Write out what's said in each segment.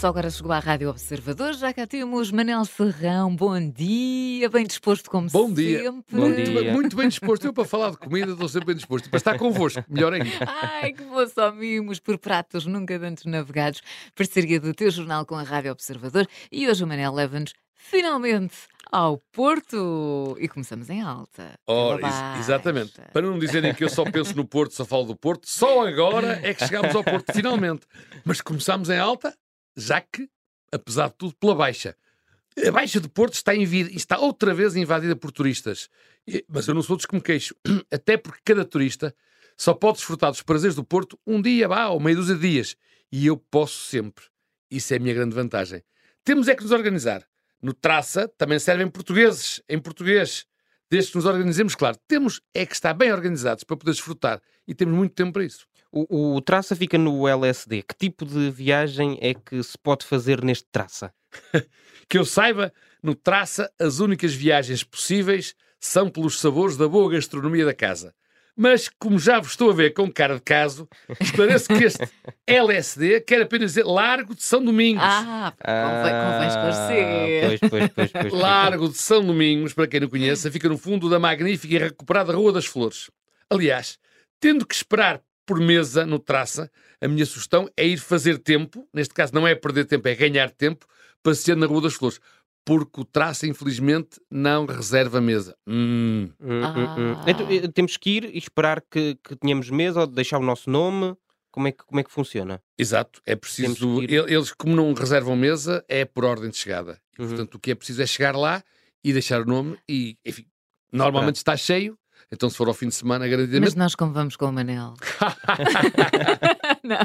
só agora chegou à Rádio Observador, já cá temos Manel Serrão, bom dia, bem disposto como Bom sempre. dia. Bom Muito, dia. bem- muito bem disposto. Eu, para falar de comida, estou sempre bem disposto. Para estar convosco, melhor ainda. Ai, que bom só mimos por pratos nunca antes navegados. Parceria do teu jornal com a Rádio Observador. E hoje o Manel leva-nos finalmente ao Porto. E começamos em alta. Ora, pela ex- exatamente. Para não dizerem que eu só penso no Porto, só falo do Porto, só agora é que chegámos ao Porto, finalmente. Mas começámos em alta, já que, apesar de tudo, pela baixa. A Baixa do Porto está, está outra vez invadida por turistas. Mas eu não sou dos que me queixo. Até porque cada turista só pode desfrutar dos prazeres do Porto um dia, vá, ou meia dúzia de dias. E eu posso sempre. Isso é a minha grande vantagem. Temos é que nos organizar. No Traça também servem portugueses, em português. Desde que nos organizemos, claro. Temos é que estar bem organizados para poder desfrutar. E temos muito tempo para isso. O, o traça fica no LSD. Que tipo de viagem é que se pode fazer neste traça? Que eu saiba, no Traça, as únicas viagens possíveis são pelos sabores da boa gastronomia da casa. Mas, como já vos estou a ver com cara de caso, esclareço que este LSD quer apenas dizer Largo de São Domingos. Ah, convém, convém esclarecer. Pois, pois, pois, pois, pois. Largo de São Domingos, para quem não conheça, fica no fundo da magnífica e recuperada Rua das Flores. Aliás, tendo que esperar por mesa no traça, a minha sugestão é ir fazer tempo, neste caso não é perder tempo, é ganhar tempo, passeando na Rua das Flores. Porque o traça, infelizmente, não reserva mesa. Hum. Hum, hum, hum. Ah. Então, eh, temos que ir e esperar que, que tenhamos mesa ou deixar o nosso nome? Como é que, como é que funciona? Exato, é preciso. Eles, como não reservam mesa, é por ordem de chegada. E, Uhum. portanto, o que é preciso é chegar lá e deixar o nome. E, enfim, normalmente está cheio, então se for ao fim de semana, Mas garantidamente. nós como vamos com o Manel? Não.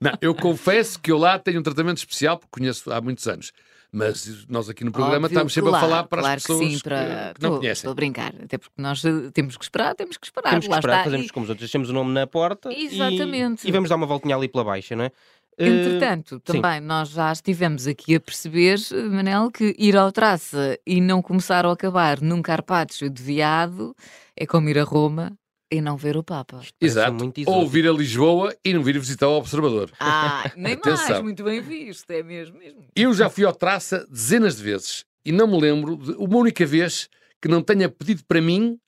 Não, eu confesso que eu lá tenho um tratamento especial, porque conheço há muitos anos. Mas nós aqui no programa Óbvio, estamos sempre claro, a falar para claro as pessoas que, que, sim, para... que não Tô- conhecem. Estou a brincar, até porque nós eh, temos que esperar, temos que esperar. Temos que lá esperar, está. fazemos E, como os outros. Deixamos o nome na porta e- Exatamente. E, vamos dar uma voltinha ali pela baixa, não é? Eh, Entretanto, também nós já estivemos aqui a perceber, Manel, que ir ao traça e não começar ou acabar num carpaccio de viado é como ir a Roma e não ver o Papa. Exato. muito Ou vir a Lisboa e não vir visitar o Observador. Ah, nem mais, muito bem visto, é mesmo, mesmo. Eu já fui ao traça dezenas de vezes e não me lembro de uma única vez que não tenha pedido para mim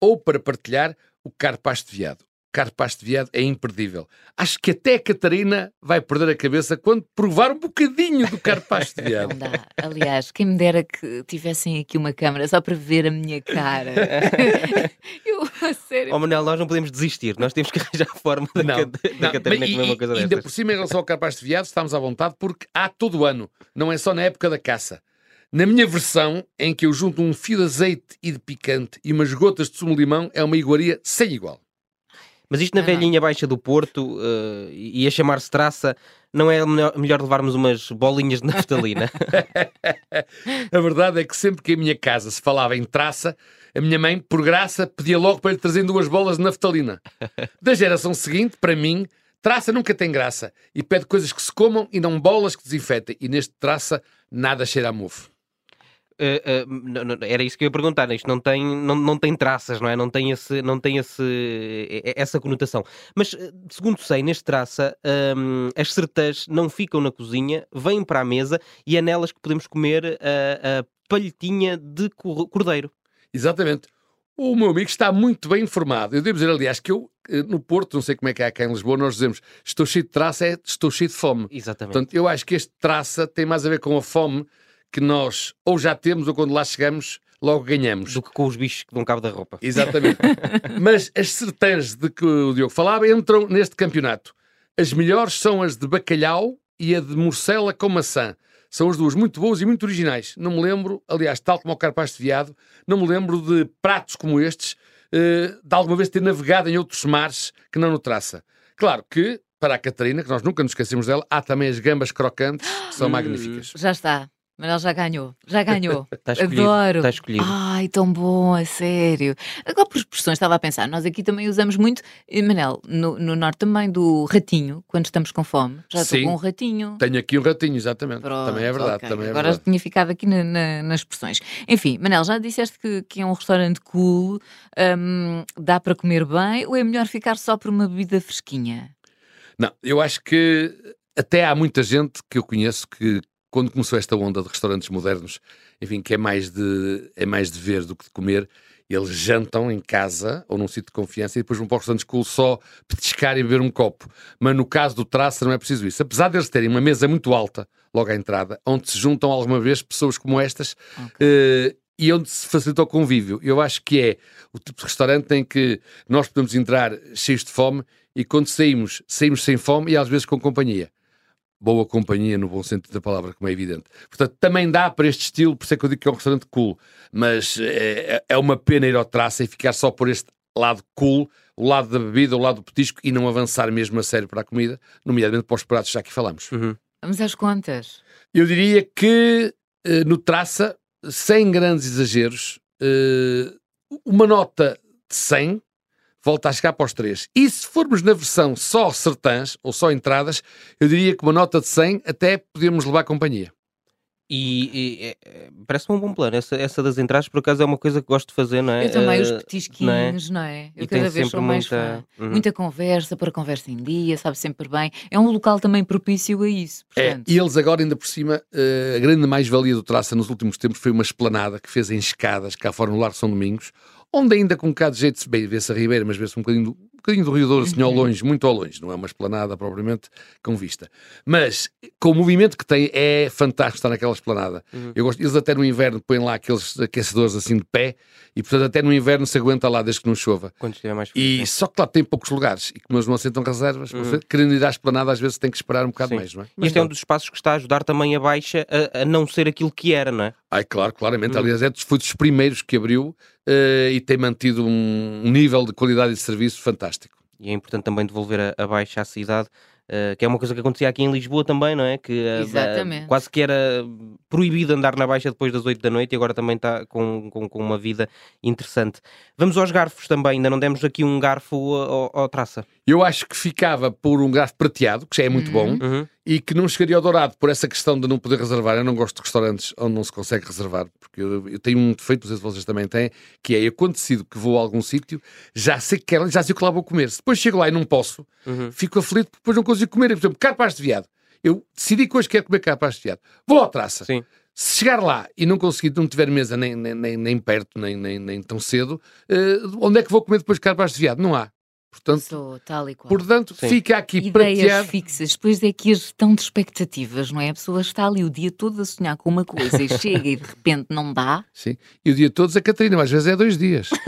ou para partilhar o carpaz de viado. O carpaz de viado é imperdível. Acho que até a Catarina vai perder a cabeça quando provar um bocadinho do carpaz de Não viado. dá. Aliás, quem me dera que tivessem aqui uma câmara só para ver a minha cara. Eu, a sério. Oh, Manel, nós não podemos desistir. Nós temos que arranjar a forma da, Não, da Não, Catarina mas comer e- uma coisa e- ainda por cima, em relação ao carpaz de viado, estamos à vontade porque há todo o ano, não é só na época da caça. Na minha versão, em que eu junto um fio de azeite e de picante e umas gotas de sumo de limão, é uma iguaria sem igual. Mas isto na Não, não. velhinha baixa do Porto eh, e a chamar-se traça, não é melhor, melhor levarmos umas bolinhas de naftalina? A verdade é que sempre que em minha casa se falava em traça, a minha mãe, por graça, pedia logo para lhe trazer duas bolas de naftalina. Da geração seguinte, para mim, traça nunca tem graça e pede coisas que se comam e não bolas que desinfetem. E neste traça, nada cheira a mofo. Não- não- era isso que eu ia perguntar. Isto não tem, não, não tem traças, não é? Não tem, esse, não tem esse, eh, essa conotação. Mas, segundo sei, neste traça, hum, as sertãs não ficam na cozinha, vêm para a mesa e é nelas que podemos comer a, a palhetinha de cor- cordeiro. Exatamente. O meu amigo está muito bem informado. Eu devo dizer, aliás, que eu, no Porto, não sei como é que é cá em Lisboa, nós dizemos estou cheio de traça, é estou cheio de fome. Exatamente. Portanto, eu acho que este traça tem mais a ver com a fome que nós ou já temos ou quando lá chegamos logo ganhamos. do que com os bichos que dão cabo da roupa. Exatamente. Mas as sertãs de que o Diogo falava entram neste campeonato. As melhores são as de bacalhau e a de morcela com maçã. São as duas muito boas e muito originais. Não me lembro, aliás, tal como o carpaz de viado, não me lembro de pratos como estes, eh, de alguma vez ter navegado em outros mares que não no traça. Claro que, para a Catarina, que nós nunca nos esquecemos dela, há também as gambas crocantes, que são magníficas. Já está. Manel já ganhou, já ganhou. Está escolhido. Adoro. Está escolhido. Ai, tão bom, a sério. Agora, por expressões, estava a pensar, nós aqui também usamos muito, e, Manel, no, no norte também, do ratinho, quando estamos com fome. Já estou Sim. com um ratinho. Tenho aqui um ratinho, exatamente. Pronto, também é verdade. ok. Também é Agora verdade. tinha ficado aqui na- na- nas expressões. Enfim, Manel, já disseste que, que é um restaurante cool, hum, dá para comer bem, ou é melhor ficar só por uma bebida fresquinha? Não, eu acho que até há muita gente que eu conheço que, quando começou esta onda de restaurantes modernos, enfim, que é mais de, é mais de ver do que de comer, eles jantam em casa ou num sítio de confiança e depois vão para o restaurante school só petiscar e beber um copo. Mas no caso do traça não é preciso isso. Apesar deles terem uma mesa muito alta logo à entrada, onde se juntam alguma vez pessoas como estas okay. uh, e onde se facilita o convívio. Eu acho que é o tipo de restaurante em que nós podemos entrar cheios de fome e quando saímos, saímos sem fome e às vezes com companhia boa companhia no bom sentido da palavra, como é evidente. Portanto, também dá para este estilo, por isso é que eu digo que é um restaurante cool, mas é, é uma pena ir ao traça e ficar só por este lado cool, o lado da bebida, o lado do petisco e não avançar mesmo a sério para a comida, nomeadamente para os pratos, já que falamos. Uhum. Vamos às contas. Eu diria que eh, no traça, sem grandes exageros, eh, uma nota de 100 volta a chegar para os 3. E se formos na versão só sertãs, ou só entradas, eu diria que uma nota de 100 até podemos levar companhia. E, e é, é, parece-me um bom plano. Essa, essa das entradas, por acaso, é uma coisa que gosto de fazer, não é? Eu também, uh, os petisquinhos, não é? Não é? Eu e cada vez sou mais muita... Uhum. Muita conversa, para conversa em dia, sabe sempre bem. É um local também propício a isso. É, portanto. É, e eles agora, ainda por cima, uh, a grande mais-valia do Traça nos últimos tempos foi uma esplanada que fez em escadas cá fora no Lar São Domingos, onde ainda com um bocado de jeito, bem, vê-se a Ribeira, mas vê-se um bocadinho, um bocadinho do Rio Douro, assim, ao uhum. longe, muito ao longe, não é uma esplanada propriamente com vista. Mas, com o movimento que tem, é fantástico estar naquela esplanada. Uhum. Eu gosto, eles até no inverno põem lá aqueles aquecedores assim de pé, e portanto até no inverno se aguenta lá desde que não chova. Quando estiver mais frio. E só que lá tem poucos lugares, e como eles não aceitam reservas, uhum. querendo ir à esplanada às vezes tem que esperar um bocado Sim. mais, não é? Mas este é um dos espaços que está a ajudar também a Baixa a, a não ser aquilo que era, não é? Ai, claro, claramente. Uhum. Aliás, é, foi dos primeiros que abriu uh, e tem mantido um, um, nível de qualidade de serviço fantástico. E é importante também devolver a, a baixa à cidade, uh, que é uma coisa que acontecia aqui em Lisboa também, não é? Que uh, quase que era proibido andar na baixa depois das 8 da noite e agora também está com, com, com, uma vida interessante. Vamos aos garfos também, ainda não demos aqui um garfo ao, ao traça. Eu acho que ficava por um garfo prateado, que já é muito uhum. bom. Uhum e que não chegaria ao dourado por essa questão de não poder reservar. Eu não gosto de restaurantes onde não se consegue reservar, porque eu, eu tenho um defeito, não sei se vocês também têm, que é decido que vou a algum sítio, já sei que quero, já sei que lá vou comer. Se depois chego lá e não posso, uhum. fico aflito porque depois não consigo comer. Por exemplo, carpas de viado. Eu decidi que hoje quero comer carpas de viado. Vou à traça. Sim. Se chegar lá e não conseguir, não tiver mesa nem, nem, nem, nem perto, nem, nem, nem tão cedo, uh, onde é que vou comer depois carpas de viado? Não há. Portanto, Sou, tal e qual. portanto fica aqui Ideias prateado. fixas, depois é que a gestão de expectativas, não é? A pessoa está ali o dia todo a sonhar com uma coisa e chega e de repente não dá. Sim, e o dia todo a Catarina, mas às vezes é dois dias.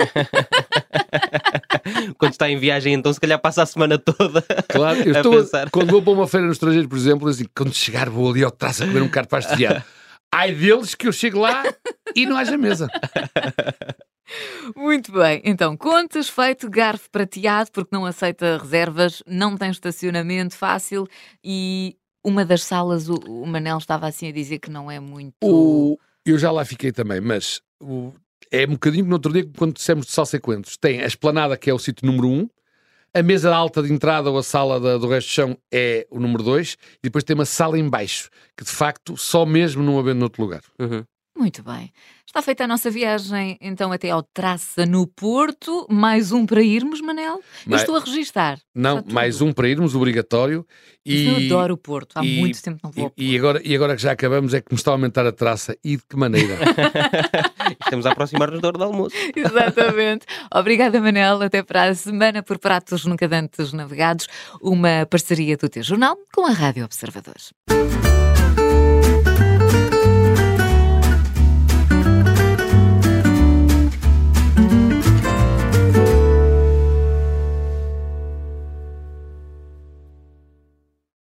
quando está em viagem, então se calhar passa a semana toda. Claro, eu estou, pensar. quando vou para uma feira no estrangeiro, por exemplo, assim, quando chegar vou ali ao traço a comer um carpaz de viado. Ai deles que eu chego lá e não haja mesa. Muito bem, então contas feito garfo prateado porque não aceita reservas, não tem estacionamento fácil e uma das salas o, o Manel estava assim a dizer que não é muito. O, eu já lá fiquei também, mas o, é um bocadinho no outro dia quando dissemos de salsa e coentros. Tem a esplanada que é o sítio número 1, um, a mesa alta de entrada ou a sala da, do resto do chão é o número 2 e depois tem uma sala em baixo que de facto só mesmo não havendo noutro lugar. Uhum. Muito bem. Está feita a nossa viagem então até ao Traça no Porto. Mais um para irmos, Manel? Eu estou a registar. Não, mais um para irmos, obrigatório. E, eu adoro o Porto, há e, muito tempo não vou e, e, agora, e agora que já acabamos é que me está a aumentar a traça. E de que maneira? Estamos a aproximar-nos da hora do almoço. Exatamente. Obrigada, Manel. Até para a semana por Pratos Nunca Dantes Navegados. Uma parceria do teu jornal com a Rádio Observadores.